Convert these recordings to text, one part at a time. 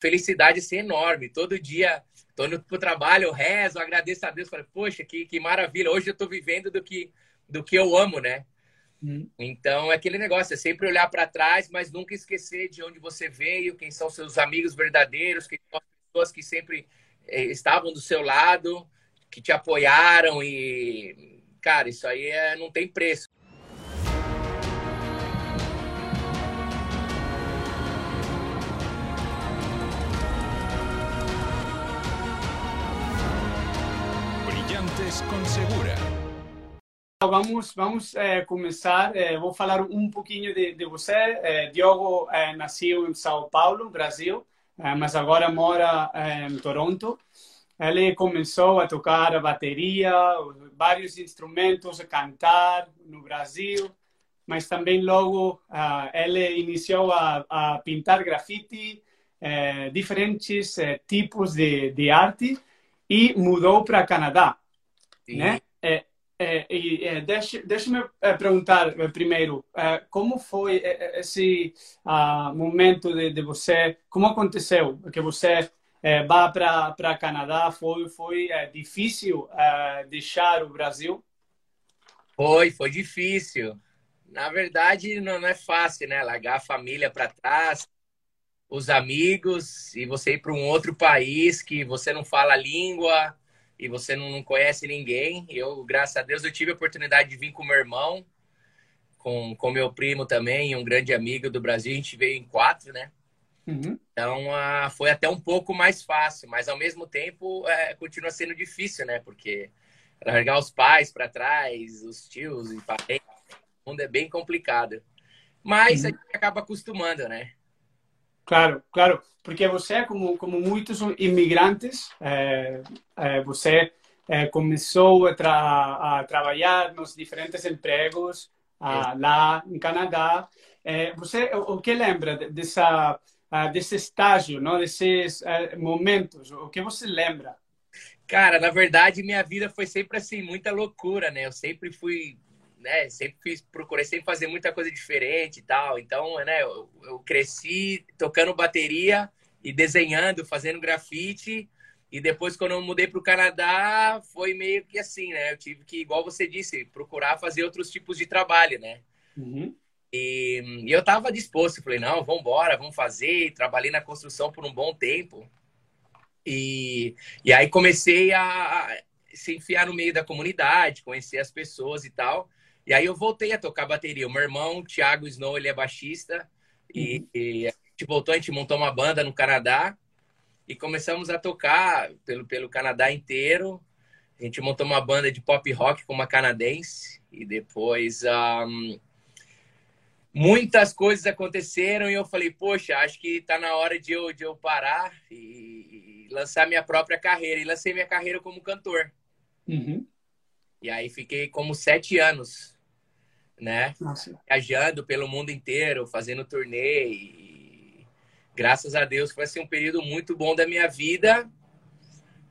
felicidade assim, enorme. Todo dia tô indo pro trabalho, eu rezo, agradeço a Deus, falei, poxa, que, que maravilha, hoje eu tô vivendo do que, do que eu amo, né? Hum. Então, é aquele negócio, é sempre olhar para trás, mas nunca esquecer de onde você veio, quem são seus amigos verdadeiros, quem são as pessoas que sempre eh, estavam do seu lado, que te apoiaram e, cara, isso aí é, não tem preço. Vamos, vamos é, começar. É, vou falar um pouquinho de, de você. É, Diogo nasceu em São Paulo, Brasil, mas agora mora em Toronto. Ele começou a tocar a bateria, vários instrumentos, a cantar no Brasil, mas também logo ele iniciou a, a pintar grafite, diferentes tipos de, de arte e mudou para Canadá. Né? É, é, deixa, deixa-me é, perguntar é, primeiro, é, como foi esse uh, momento de, de, você, como aconteceu que você vá para Canadá, foi, foi difícil deixar o Brasil? Foi, foi difícil. Na verdade, não, não é fácil, né? Largar a família para trás, os amigos, e você ir para um outro país que você não fala a língua, e você não conhece ninguém. Eu, graças a Deus, eu tive a oportunidade de vir com meu irmão, com, com meu primo também, um grande amigo do Brasil. A gente veio em quatro, né? Uhum. Então, foi até um pouco mais fácil, mas ao mesmo tempo uh, continua sendo difícil, né? Porque largar os pais para trás, os tios e parentes, o mundo é bem complicado. Mas uhum. a gente acaba acostumando, né? Claro, claro, porque você, como, como muitos imigrantes, é, é, você é, começou a, tra a, trabalhar nos diferentes empregos ah, lá em Canadá. você, o, o, que lembra dessa, ah, desse estágio, não? desses momentos? O que você lembra? Cara, na verdade, minha vida foi sempre assim, muita loucura, né? Eu sempre fui né, sempre fiz, procurei sempre fazer muita coisa diferente e tal. Então, né, eu, eu cresci tocando bateria e desenhando, fazendo grafite. E depois, quando eu mudei para o Canadá, foi meio que assim, né? Eu tive que, igual você disse, procurar fazer outros tipos de trabalho, né? Uhum. E, e, eu estava disposto, falei, não, vamos embora, vamos fazer. Trabalhei na construção por um bom tempo. E, e aí comecei a, a se enfiar no meio da comunidade, conhecer as pessoas e tal. E aí eu voltei a tocar bateria. O meu irmão, Thiago Snow, ele é baixista. E, uhum. e, a gente voltou, a gente montou uma banda no Canadá. E começamos a tocar pelo, pelo Canadá inteiro. A gente montou uma banda de pop rock com uma canadense. E depois... Um, muitas coisas aconteceram e eu falei, poxa, acho que tá na hora de eu, de eu parar e, e lançar minha própria carreira. E lancei minha carreira como cantor. Uhum. E aí fiquei como sete anos, né? Nossa. Viajando pelo mundo inteiro, fazendo turnê. E... Graças a Deus foi assim, um período muito bom da minha vida.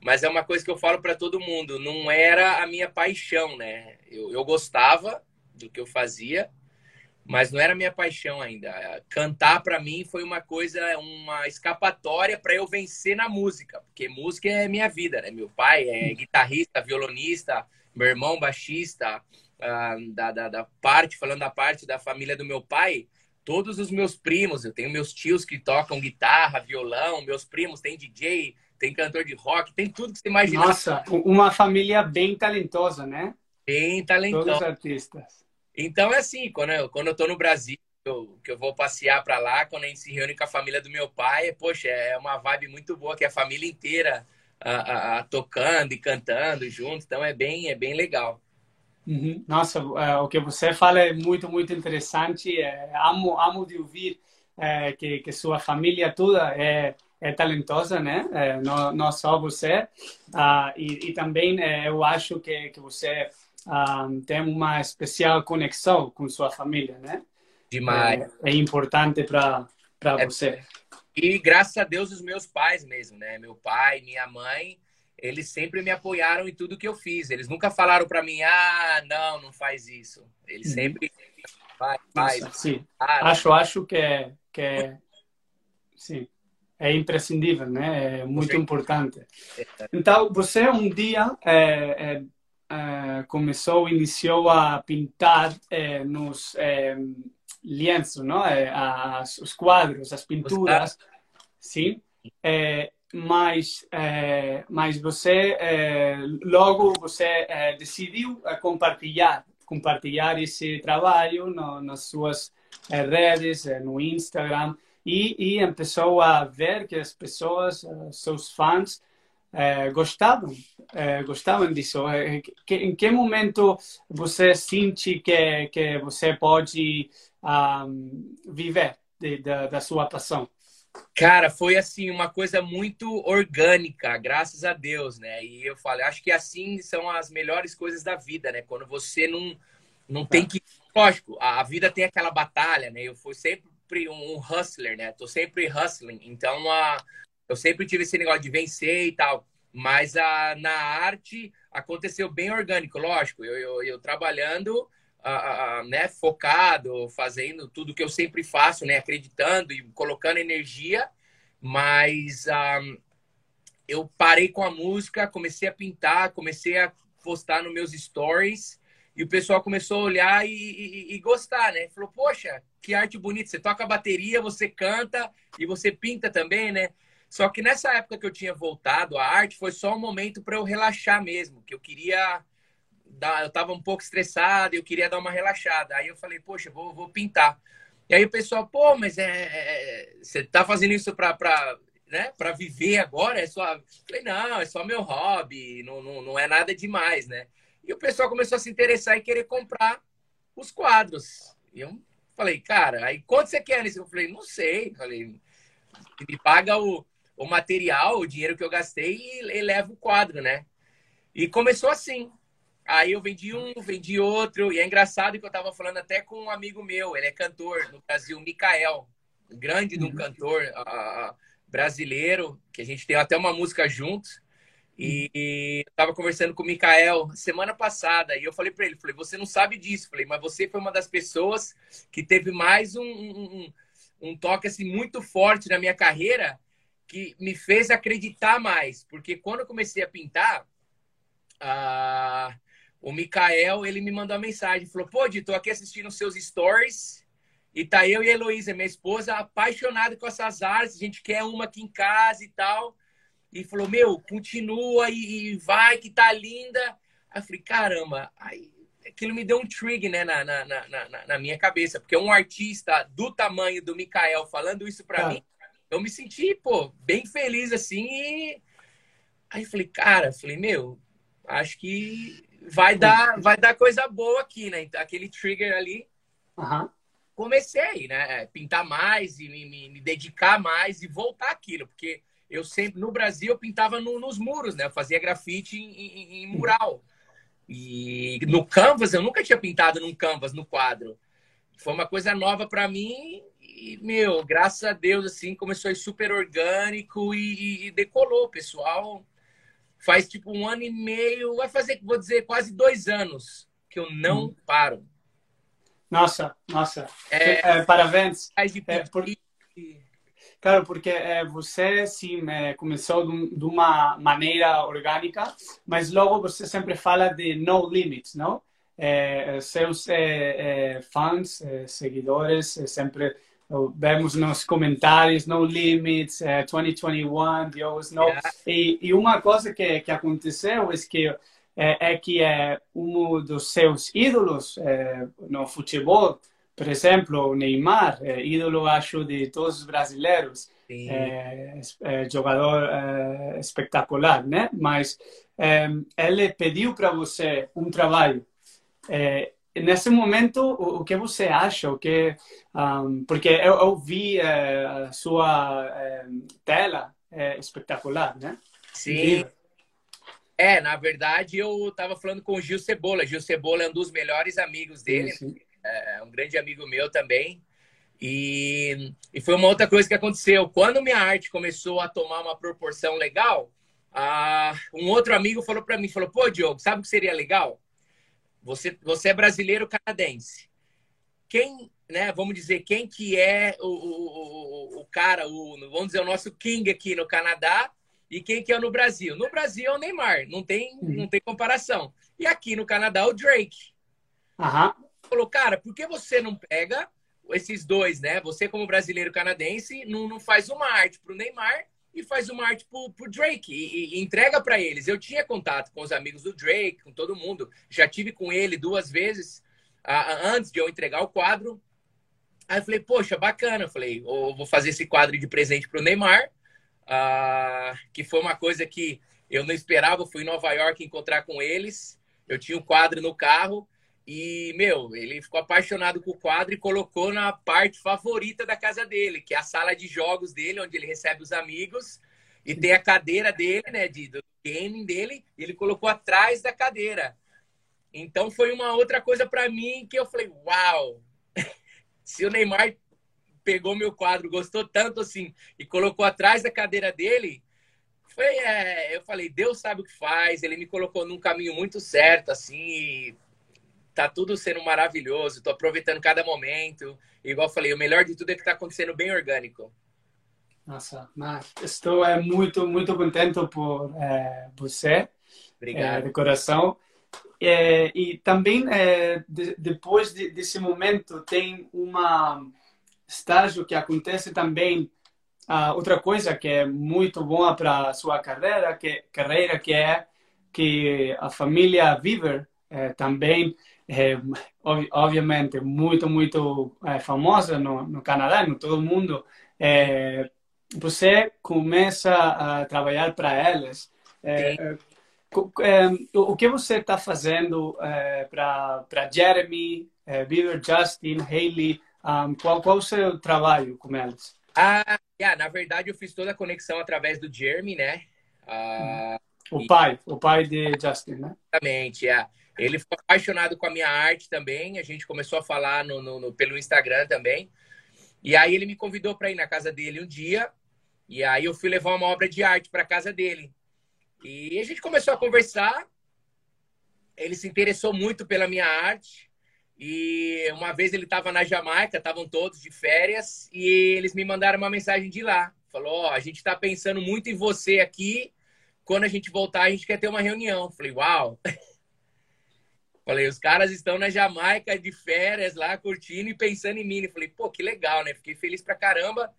Mas é uma coisa que eu falo para todo mundo, não era a minha paixão, né? Eu, eu gostava do que eu fazia, mas não era a minha paixão ainda. Cantar para mim foi uma coisa, uma escapatória para eu vencer na música, porque música é minha vida, né? Meu pai é guitarrista, violonista, meu irmão baixista, uh, da, da, da, parte, falando da parte da família do meu pai, todos os meus primos, eu tenho meus tios que tocam guitarra, violão, meus primos tem DJ, tem cantor de rock, tem tudo que você imagina. Nossa, uma família bem talentosa, né? Bem talentosa. Todos os artistas. Então é assim, quando eu, quando eu tô no Brasil, eu, que eu vou passear para lá, quando a gente se reúne com a família do meu pai, poxa, é uma vibe muito boa, que é a família inteira a, a, a, tocando e cantando junto, então é bem, é bem legal. Uhum. Nossa, é, o que você fala é muito, muito interessante. É, amo, amo de ouvir é, que, que sua família toda é, é talentosa, né? É, não, não só você. Ah, e, e também é, eu acho que, que você ah, tem uma especial conexão com sua família, né? Demais. É, é importante para para você. E graças a Deus, os meus pais mesmo, né? Meu pai, minha mãe, eles sempre me apoiaram em tudo que eu fiz. Eles nunca falaram para mim, ah, não, não faz isso. Eles uhum. sempre faz. Nossa, sim. Acho, acho que é, que é... Sim. é imprescindível, né? É muito importante. Então, você um dia é, é, é, começou, iniciou a pintar é, nos é, lienzos, não? As, os quadros, as pinturas, sim. Mas, mas você logo você decidiu compartilhar, compartilhar esse trabalho no, nas suas redes, no Instagram e, e começou a ver que as pessoas, seus fãs, gostavam, gostavam disso. Que, em que momento você sente que, que você pode um, viver de, de, da sua paixão? Cara, foi assim uma coisa muito orgânica, graças a Deus, né? E eu falei, acho que assim são as melhores coisas da vida, né? Quando você não não tem tá. que, lógico, a vida tem aquela batalha, né? Eu fui sempre um hustler, né? Tô sempre hustling. Então, uh, eu sempre tive esse negócio de vencer e tal. Mas uh, na arte aconteceu bem orgânico, lógico. Eu, eu, eu trabalhando, uh, né, focado, fazendo tudo que eu sempre faço, né? Acreditando e colocando energia. Mas eu parei com a música, comecei a pintar, comecei a postar nos meus stories. E o pessoal começou a olhar e, e, e, gostar, né? Falou, poxa, que arte bonita. Você toca bateria, você canta e você pinta também, né? Só que nessa época que eu tinha voltado à arte, foi só um momento para eu relaxar mesmo, que eu queria dar, eu tava um pouco estressado, eu queria dar uma relaxada. Aí eu falei, poxa, vou, vou pintar. E aí o pessoal, pô, mas é, é você tá fazendo isso para né, para viver agora? É só, falei, não, é só meu hobby, não, não, não é nada demais, né? E o pessoal começou a se interessar e querer comprar os quadros. E eu falei, cara, aí quanto você quer nisso? Eu falei, não sei. Falei, me paga o, o material, o dinheiro que eu gastei e, e leva o quadro, né? E começou assim. Aí eu vendi um, vendi outro. E é engraçado que eu tava falando até com um amigo meu, ele é cantor no Brasil, Mikael. Grande de um uhum. cantor uh, brasileiro, que a gente tem até uma música juntos. E, eu tava conversando com o Mikael semana passada e eu falei para ele, falei, você não sabe disso, falei, mas você foi uma das pessoas que teve mais um, um, um toque assim muito forte na minha carreira que me fez acreditar mais, porque quando eu comecei a pintar, o Mikael ele me mandou uma mensagem, falou, pô, Di, tô aqui assistindo seus stories e tá eu e a Heloísa, minha esposa, apaixonado com essas artes, a gente quer uma aqui em casa e tal e falou: Meu, continua e, e vai, que tá linda. Aí eu falei: Caramba, aí aquilo me deu um trigger né, na, na, na, na, minha cabeça, porque um artista do tamanho do Mikael falando isso para ah. mim, eu me senti, pô, bem feliz assim. E... Aí eu falei: Cara, falei: Meu, acho que vai dar, vai dar coisa boa aqui, né? Aquele trigger ali. Uhum. Comecei, né? Pintar mais e me, me, dedicar mais e voltar aquilo, porque eu sempre, no Brasil, eu pintava no, nos muros, né? Eu fazia grafite em, em, em, mural. E no canvas, eu nunca tinha pintado num canvas, no quadro. Foi uma coisa nova para mim e, meu, graças a Deus, assim, começou a ir super orgânico e, e, decolou. Pessoal faz tipo um ano e meio, vai fazer, vou dizer, quase dois anos que eu não hum. paro. Nossa, nossa. É, é, parabéns. É, por... Claro, porque é, você sim é, começou de, uma maneira orgânica, mas logo você sempre fala de no limits, não? É, seus fãs, seguidores, sempre vemos nos comentários no limits, 2021, Deus no. Yeah. E, e, uma coisa que, que aconteceu é que é, que é um dos seus ídolos no futebol por exemplo, o Neymar, é, ídolo, acho, de todos os brasileiros, é, é, jogador é, espetacular, né? Mas é, ele pediu para você um trabalho. É, nesse momento, o, o, que você acha? O que, um, porque eu, eu vi a sua tela, é espetacular, né? Sim. É, na verdade, eu estava falando com o Gil Cebola. Gil Cebola é um dos melhores amigos dele. Sim, sim é, é um grande amigo meu também. E, e foi uma outra coisa que aconteceu. Quando minha arte começou a tomar uma proporção legal, uh, um outro amigo falou para mim, falou, pô, Diogo, sabe o que seria legal? Você, você é brasileiro canadense. Quem né, vamos dizer, quem que é o, o, o, cara, o, vamos dizer, o nosso king aqui no Canadá e quem que é no Brasil. No Brasil é o Neymar, não tem, não tem comparação. E aqui no Canadá o Drake. Aham. Falou, cara, por que você não pega esses dois, né? Você como brasileiro canadense não, não faz uma arte pro Neymar e faz uma arte pro, pro Drake e, e entrega para eles. Eu tinha contato com os amigos do Drake, com todo mundo. Já tive com ele duas vezes uh, antes de eu entregar o quadro. Aí eu falei, poxa, bacana. Eu falei, oh, vou fazer esse quadro de presente pro Neymar, uh, que foi uma coisa que eu não esperava. Eu fui em Nova York encontrar com eles. Eu tinha um quadro no carro e, meu, ele ficou apaixonado com o quadro e colocou na parte favorita da casa dele, que é a sala de jogos dele, onde ele recebe os amigos. E tem a cadeira dele, né, de, do gaming dele, e ele colocou atrás da cadeira. Então foi uma outra coisa para mim que eu falei, uau, se o Neymar pegou meu quadro, gostou tanto assim e colocou atrás da cadeira dele, foi, é, eu falei, Deus sabe o que faz. Ele me colocou num caminho muito certo, assim. Tá tudo sendo maravilhoso. Tô aproveitando cada momento. Igual eu falei, o melhor de tudo é que tá acontecendo bem orgânico. Nossa, mas estou é, muito, muito contente por é, você. Obrigado. É, de coração. É, e também, é, de, depois de, desse momento, tem uma estágio que acontece também uh, outra coisa que é muito boa para sua carreira que carreira que é que a família Viver é, também é, obviamente muito muito é, famosa no, no Canadá no todo mundo é, você começa a trabalhar para elas é, o que você está fazendo é, para Jeremy, é, Bieber, Justin, Hailey? Um, qual, qual o seu trabalho com eles? Ah, yeah, na verdade eu fiz toda a conexão através do Jeremy, né? Ah, o e... pai, o pai de Justin, né? Exatamente, é. Ele ficou apaixonado com a minha arte também. A gente começou a falar no, no, no pelo Instagram também. E aí ele me convidou para ir na casa dele um dia. E aí eu fui levar uma obra de arte para casa dele. E a gente começou a conversar. Ele se interessou muito pela minha arte. E uma vez ele estava na Jamaica, estavam todos de férias, e eles me mandaram uma mensagem de lá. Falou: Ó, oh, a gente está pensando muito em você aqui. Quando a gente voltar, a gente quer ter uma reunião. Falei: Uau! Falei: Os caras estão na Jamaica de férias lá, curtindo e pensando em mim. Falei: Pô, que legal, né? Fiquei feliz pra caramba.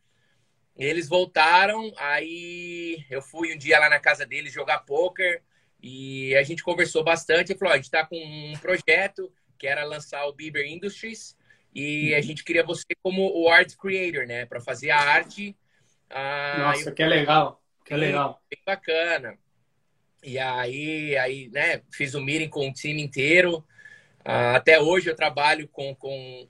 Eles voltaram, aí eu fui um dia lá na casa deles jogar poker e a gente conversou bastante. Ele falou: a gente está com um projeto que era lançar o Bieber Industries e a uhum. gente queria você como o art creator, né, para fazer a arte. Ah, Nossa, eu... que legal, que legal, bem bacana. E aí, aí, né, fiz um meeting com o time inteiro. Ah, até hoje eu trabalho com, com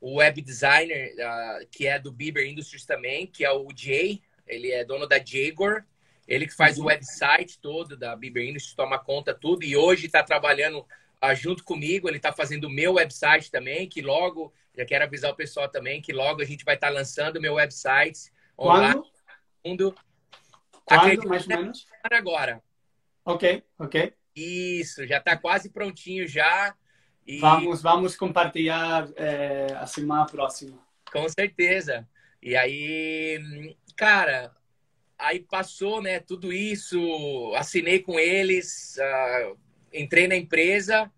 o web designer, uh, que é do Bieber Industries também, que é o Jay. Ele é dono da Jaguar. Ele que faz uhum. o website todo da Bieber Industries, toma conta tudo. E hoje está trabalhando uh, junto comigo. Ele está fazendo o meu website também, que logo, já quero avisar o pessoal também, que logo a gente vai estar tá lançando o meu website online. Quando? Quando, mais ou menos? Agora. Ok, ok. Isso, já está quase prontinho já. E... Vamos, vamos compartilhar é, a semana próxima. Com certeza. E aí, cara, aí passou, né, tudo isso, assinei com eles, uh, entrei na empresa.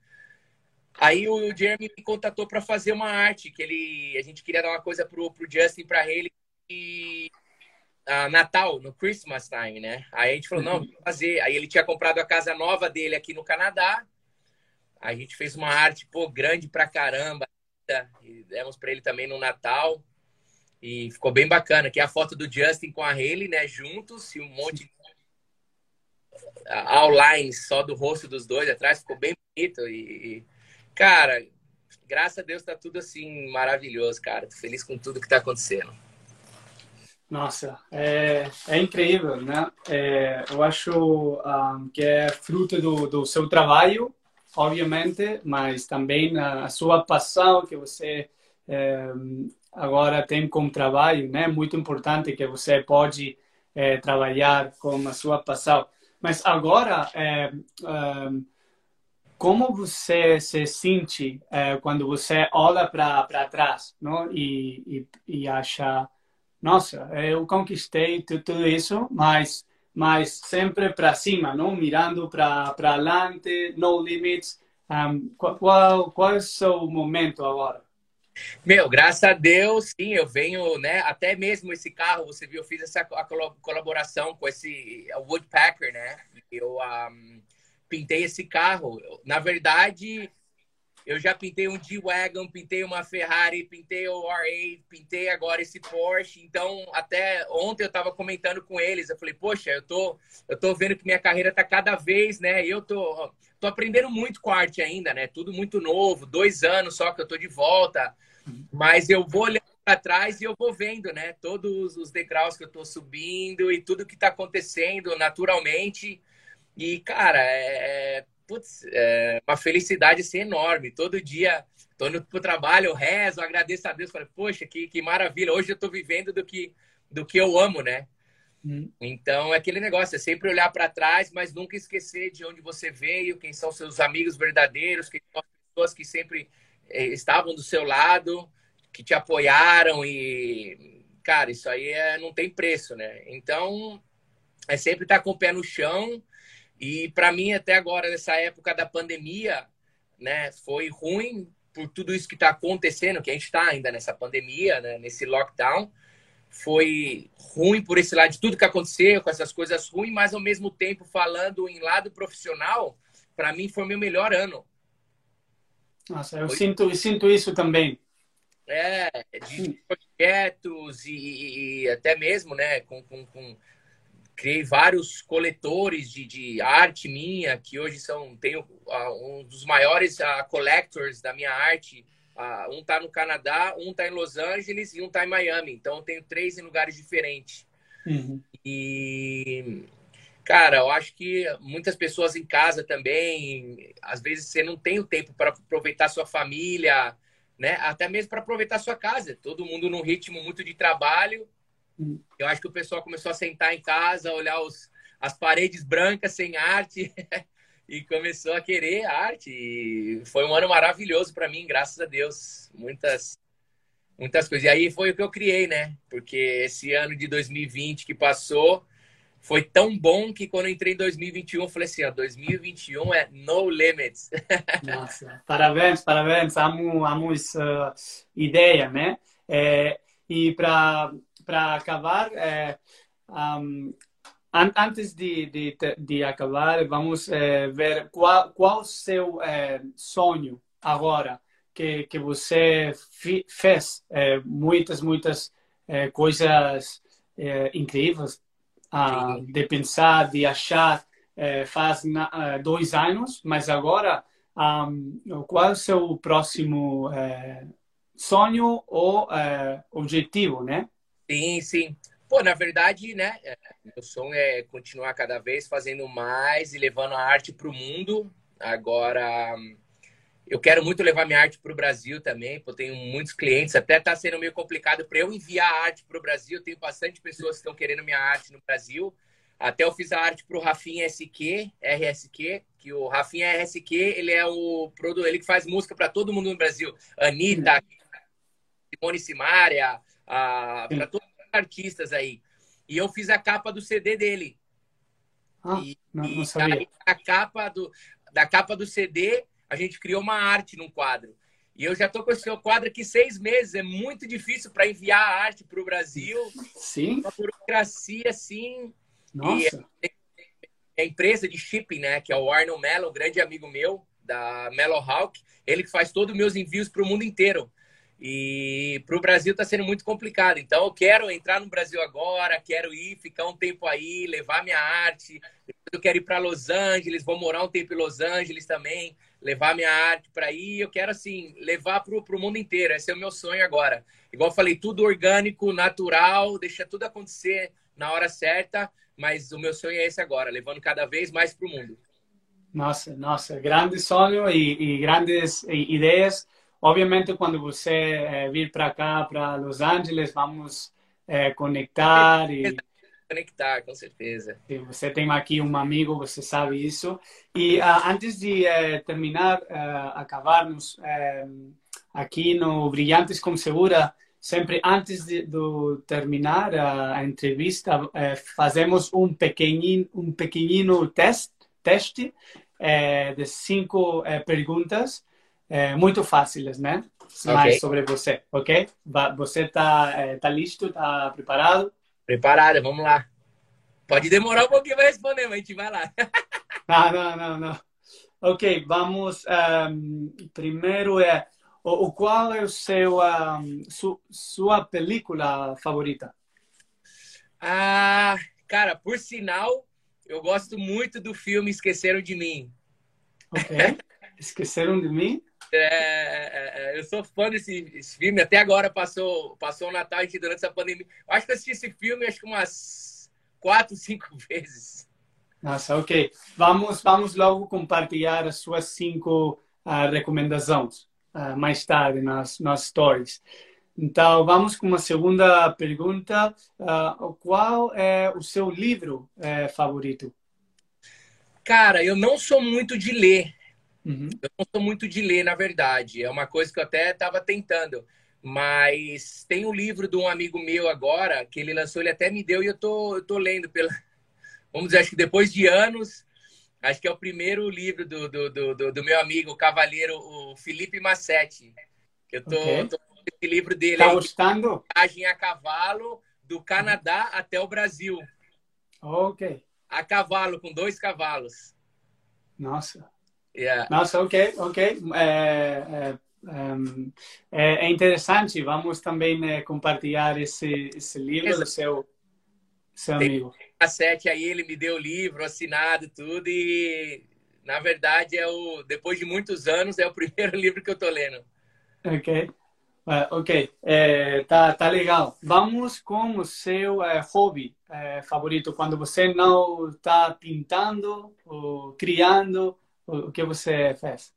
Aí o Jeremy me contatou para fazer uma arte, que ele, a gente queria dar uma coisa pro, pro Justin, para ele, e uh, Natal, no Christmas time, né? Aí a gente falou, não, vamos fazer. Aí ele tinha comprado a casa nova dele aqui no Canadá, a gente fez uma arte, pô, grande pra caramba. E demos para ele também no Natal. E ficou bem bacana. Que é a foto do Justin com a Haley, né? Juntos e um monte de outline só do rosto dos dois atrás. Ficou bem bonito. E, cara, graças a Deus tá tudo assim maravilhoso, cara. Tô feliz com tudo que tá acontecendo. Nossa, é, é incrível, né? É, eu acho um, ah, que é fruto do, do seu trabalho obviamente, mas também a, sua paixão que você é, agora tem como trabalho, né? Muito importante que você pode é, trabalhar com a sua paixão. Mas agora, é, como você se sente é, quando você olha para trás não? E, e, e acha, nossa, eu conquistei tudo isso, mas, mas sempre para cima, não? mirando para adelante, no limits. Um, qual, qual é o seu momento agora? Meu, graças a Deus, sim, eu venho, né? Até mesmo esse carro, você viu, eu fiz essa colaboração com esse Woodpacker, né? Eu um, pintei esse carro. Na verdade, eu já pintei um G-Wagon, pintei uma Ferrari, pintei o R8, pintei agora esse Porsche. Então, até ontem eu estava comentando com eles, eu falei, poxa, eu tô, eu tô vendo que minha carreira tá cada vez, né? Eu tô, tô aprendendo muito com arte ainda, né? Tudo muito novo, dois anos só que eu tô de volta. Mas eu vou olhando para trás e eu vou vendo, né? Todos os degraus que eu tô subindo e tudo que tá acontecendo naturalmente. E, cara, é, é, putz, é uma felicidade assim, enorme. Todo dia tô indo pro trabalho, eu rezo, agradeço a Deus, falo, poxa, que, que maravilha, hoje eu tô vivendo do que, do que eu amo, né? Hum. Então, é aquele negócio, é sempre olhar para trás, mas nunca esquecer de onde você veio, quem são seus amigos verdadeiros, quem são as pessoas que sempre eh, estavam do seu lado, que te apoiaram e, cara, isso aí é, não tem preço, né? Então, é sempre estar com o pé no chão, e para mim, até agora, nessa época da pandemia, né, foi ruim por tudo isso que está acontecendo, que a gente está ainda nessa pandemia, né, nesse lockdown. Foi ruim por esse lado de tudo que aconteceu, com essas coisas ruins, mas ao mesmo tempo, falando em lado profissional, para mim foi meu melhor ano. Nossa, eu, sinto, eu sinto isso também. É, de projetos e, e até mesmo, né, com, com, com criei vários coletores de, de arte minha, que hoje são tenho uh, um dos maiores uh, collectors da minha arte. Uh, um está no Canadá, um está em Los Angeles e um está em Miami. Então eu tenho três em lugares diferentes. Uhum. E cara, eu acho que muitas pessoas em casa também, às vezes você não tem o tempo para aproveitar sua família, né? Até mesmo para aproveitar sua casa. Todo mundo num ritmo muito de trabalho eu acho que o pessoal começou a sentar em casa, olhar os, as paredes brancas sem arte e começou a querer arte. E foi um ano maravilhoso para mim, graças a Deus. Muitas muitas coisas. E aí foi o que eu criei, né? Porque esse ano de 2020 que passou foi tão bom que quando eu entrei em 2021, eu falei assim, ó, 2021 é no limits. Nossa, parabéns, parabéns. Amo, amo essa ideia, né? É, e para para acabar, é, um, antes de, de, de, acabar, vamos é, ver qual, qual o seu é, sonho agora que, que você fez é, muitas, muitas é, coisas é, incríveis uh, de pensar, de achar faz na, dois anos, mas agora um, qual é o seu próximo sonho ou objetivo, né? Sim, sim. Pô, na verdade, né, é, meu sonho é continuar cada vez fazendo mais e levando a arte para o mundo. Agora, eu quero muito levar minha arte para o Brasil também, porque eu tenho muitos clientes. Até está sendo meio complicado para eu enviar a arte para o Brasil. Tenho bastante pessoas que estão querendo minha arte no Brasil. Até eu fiz a arte para o Rafinha SQ, RSQ, que o Rafinha RSQ, ele é o produto, ele que faz música para todo mundo no Brasil. Anitta, Simone Simaria, para todos os artistas aí. E eu fiz a capa do CD dele. Ah, e, não, não sabia. a capa do, da capa do CD, a gente criou uma arte num quadro. E eu já estou com esse quadro aqui seis meses. É muito difícil para enviar a arte para o Brasil. Sim. Uma burocracia, sim. Nossa. E a empresa de shipping, né, que é o Arnold Mello, um grande amigo meu, da Mellow Hawk, ele que faz todos os meus envios para o mundo inteiro. E para o Brasil está sendo muito complicado. Então, eu quero entrar no Brasil agora, quero ir, ficar um tempo aí, levar minha arte. Eu quero ir para Los Angeles, vou morar um tempo em Los Angeles também, levar minha arte para aí. Eu quero, assim, levar para o mundo inteiro. Esse é o meu sonho agora. Igual eu falei, tudo orgânico, natural, deixa tudo acontecer na hora certa. Mas o meu sonho é esse agora, levando cada vez mais para o mundo. Nossa, nossa, grande sonho e, e grandes ideias Obviamente, quando você é, vir para cá, para Los Angeles, vamos é, conectar e... conectar, com certeza. Você tem aqui um amigo, você sabe isso. E uh, antes de uh, terminar, uh, acabarmos aqui no Brilhantes com Segura, sempre antes de, de terminar a, a entrevista, fazemos um pequenino, um pequenino teste, teste de cinco perguntas, muito fáceis, né? Okay. Mais sobre você, ok? Você está tá listo? Está preparado? Preparada, vamos lá. Pode demorar um pouquinho para responder, mas a gente vai lá. não, não, não, não. Ok, vamos. Um, primeiro é o, qual é o seu um, su, sua película favorita? Ah, cara, por sinal, eu gosto muito do filme Esqueceram de Mim. Ok. Esqueceram de mim? É, é, é, eu sou fã desse, filme. Até agora passou, passou o Natal e durante essa pandemia. Eu acho que eu assisti esse filme acho que umas quatro, cinco vezes. Nossa, ok. Vamos, vamos logo compartilhar as suas cinco uh, recomendações uh, mais tarde nas, nas stories. Então, vamos com uma segunda pergunta. Uh, qual é o seu livro eh, favorito? Cara, eu não sou muito de ler. Uhum. Eu não sou muito de ler, na verdade. É uma coisa que eu até estava tentando. Mas tem um livro de um amigo meu agora, que ele lançou, ele até me deu e eu tô, eu tô lendo pela. Vamos dizer, acho que depois de anos, acho que é o primeiro livro do, do, do, do meu amigo, o cavaleiro, o Felipe Massetti. Eu tô, okay. tô esse livro dele tá aí. gostando? Viagem a cavalo do Canadá uhum. até o Brasil. Ok. A cavalo, com dois cavalos. Nossa. Yeah. Nossa, ok, ok. É, é, é, é interessante. Vamos também né, compartilhar esse, esse livro Exato. do seu, seu amigo. A sete aí ele me deu o livro assinado tudo e na verdade é o depois de muitos anos é o primeiro livro que eu tô lendo. Ok. Uh, ok, é, tá, tá legal. Vamos com o seu é, hobby é, favorito, quando você não está pintando ou criando, o que você faz?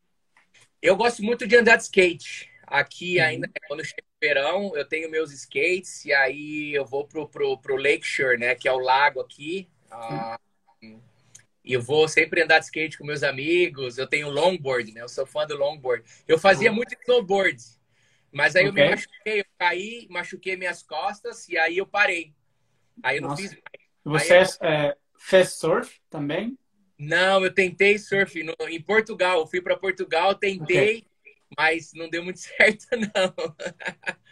Eu gosto muito de andar de skate. Aqui, uhum. ainda, quando chega o verão, eu tenho meus skates e aí eu vou pro, pro, pro Lakeshore, né? Que é o lago aqui. Ah, e eu vou sempre andar de skate com meus amigos. Eu tenho longboard, né? Eu sou fã do longboard. Eu fazia uhum. muito snowboard. Mas aí okay. eu me machuquei, eu caí, machuquei minhas costas e aí eu parei. Aí eu não Nossa. fiz mais. Você aí, é, fez surf também? Não, eu tentei surf no, em Portugal. Fui para Portugal, tentei, okay. mas não deu muito certo, não.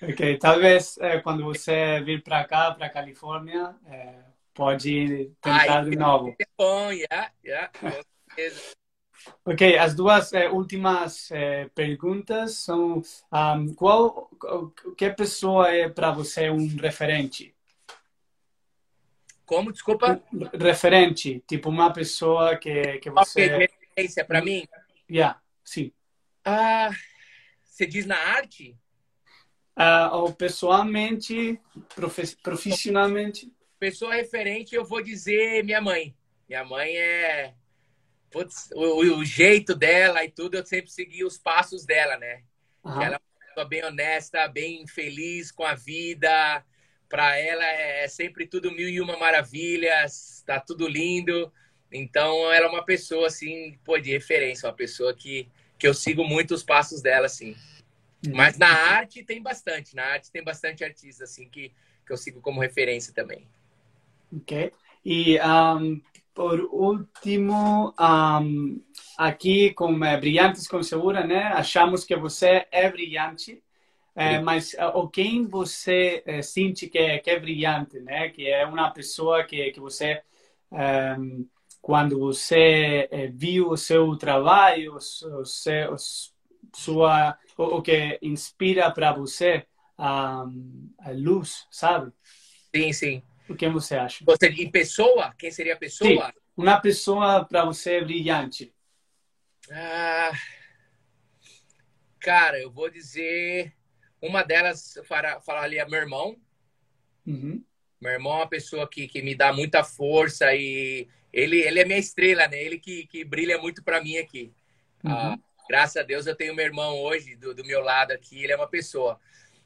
ok, talvez é, quando você vir para cá, para Califórnia, é, pode tentar Ai, de novo. É bom, yeah, yeah, Ok, as duas é, últimas é, perguntas são: um, qual, que pessoa é para você um referente? Como? Desculpa? Referente, tipo uma pessoa que, que você... Okay, referência para mim? Yeah, sim. Ah, você diz na arte? Ah, ou pessoalmente, profe profissionalmente? Pessoa referente, eu vou dizer minha mãe. Minha mãe é... Putz, o, o, jeito dela e tudo, eu sempre segui os passos dela, né? Uhum. Ela é uma pessoa bem honesta, bem feliz com a vida para ela é sempre tudo mil e uma maravilhas, tá tudo lindo. Então ela é uma pessoa assim, pô, de referência, uma pessoa que, que eu sigo muito os passos dela assim. Mas na arte tem bastante, na arte tem bastante artistas assim que, que eu sigo como referência também. Ok. E um, por último, um, aqui com é, Brilhantes com Segura, né? Achamos que você é brilhante é, mas ah, o quem você é, sente que é, que é brilhante, né? Que é uma pessoa que, que você, um, eh, quando você viu o seu trabalho, o seu, sua, o, o que inspira para você a, a, luz, sabe? Sim, sim. O que você acha? Você, em pessoa? Quem seria a pessoa? Sim, uma pessoa para você brilhante. Ah, cara, eu vou dizer uma delas, falaria meu irmão. Uhum. Meu irmão é uma pessoa que, que me dá muita força e ele, ele é minha estrela, né? Ele que, que brilha muito para mim aqui. Uhum. Ah, graças a Deus eu tenho meu irmão hoje do, do meu lado aqui, ele é uma pessoa.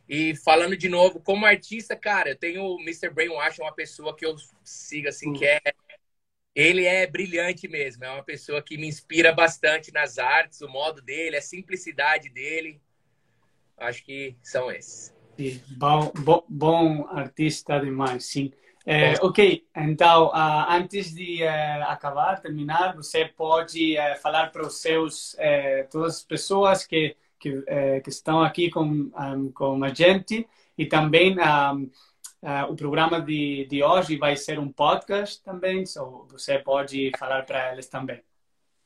E falando de novo, como artista, cara, eu tenho o Mr. Brainwash, uma pessoa que eu sigo, assim, que é. Ele é brilhante mesmo, é uma pessoa que me inspira bastante nas artes, o modo dele, a simplicidade dele. Acho que são esses. Sim, bom, bom, bom artista demais, sim. É, ok, então, uh, antes de uh, acabar, terminar, você pode uh, falar para os seus, todas as pessoas que que, que estão aqui com, um, com a gente e também um, uh, o programa de, de hoje vai ser um podcast também, so você pode falar para eles também.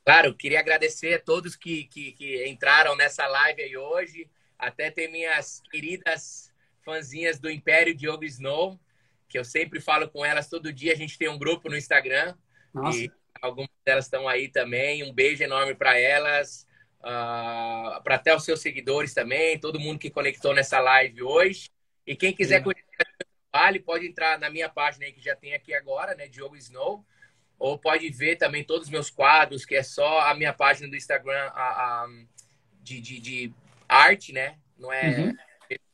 Claro, queria agradecer a todos que, que, que entraram nessa live aí hoje, até ter minhas queridas fãzinhas do Império Diogo Snow, que eu sempre falo com elas todo dia, a gente tem um grupo no Instagram, Nossa. e algumas delas estão aí também, um beijo enorme para elas, uh, ah, para até os seus seguidores também, todo mundo que conectou nessa live hoje. E quem quiser conhecer o trabalho, pode entrar na minha página aí que já tem aqui agora, né, Diogo Snow, ou pode ver também todos os meus quadros, que é só a minha página do Instagram a, a, de, de, de, arte, né? Não é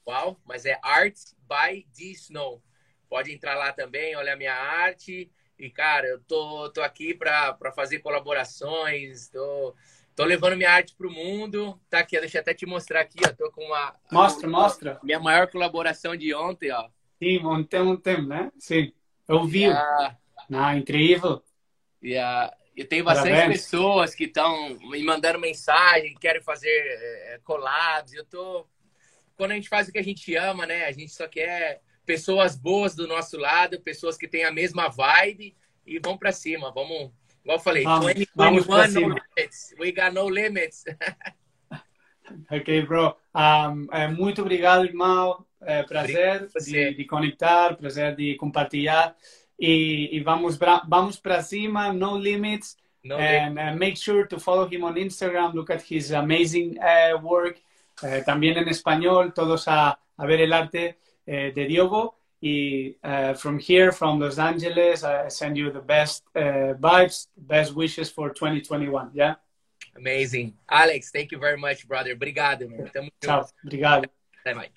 uhum. mas é Art by D Snow. Pode entrar lá também, olha a minha arte. E, cara, eu tô, tô aqui para fazer colaborações, tô Tô levando minha arte pro mundo. Tá aqui, deixa eu até te mostrar aqui, ó. Tô com uma. Mostra, mostra. Minha maior colaboração de ontem, ó. Sim, ontem, ontem, né? Sim. Eu vi. Yeah. Ah, incrível. Yeah. Eu tenho bastante Parabéns. pessoas que estão me mandando mensagem, que querem fazer é, collabs. Eu tô. Quando a gente faz o que a gente ama, né? A gente só quer pessoas boas do nosso lado, pessoas que têm a mesma vibe e vão para cima. Vamos Igual eu falei, vamos, 20, vamos 21, no limits. We got no limits. ok, bro. Um, é, muito obrigado, irmão. É, prazer de, de, conectar, prazer de compartilhar. E, e vamos, vamos para cima, no limits. No and uh, make sure to follow him on Instagram. Look at his amazing uh, work. Uh, también en español, todos a, a ver el arte uh, de Diogo. Y from here, from Los Angeles, I send you the best uh, vibes, best wishes for 2021. Yeah. Amazing. Alex, thank you very much, brother. Obrigado. Tamo Tchau. Obrigado. Mais.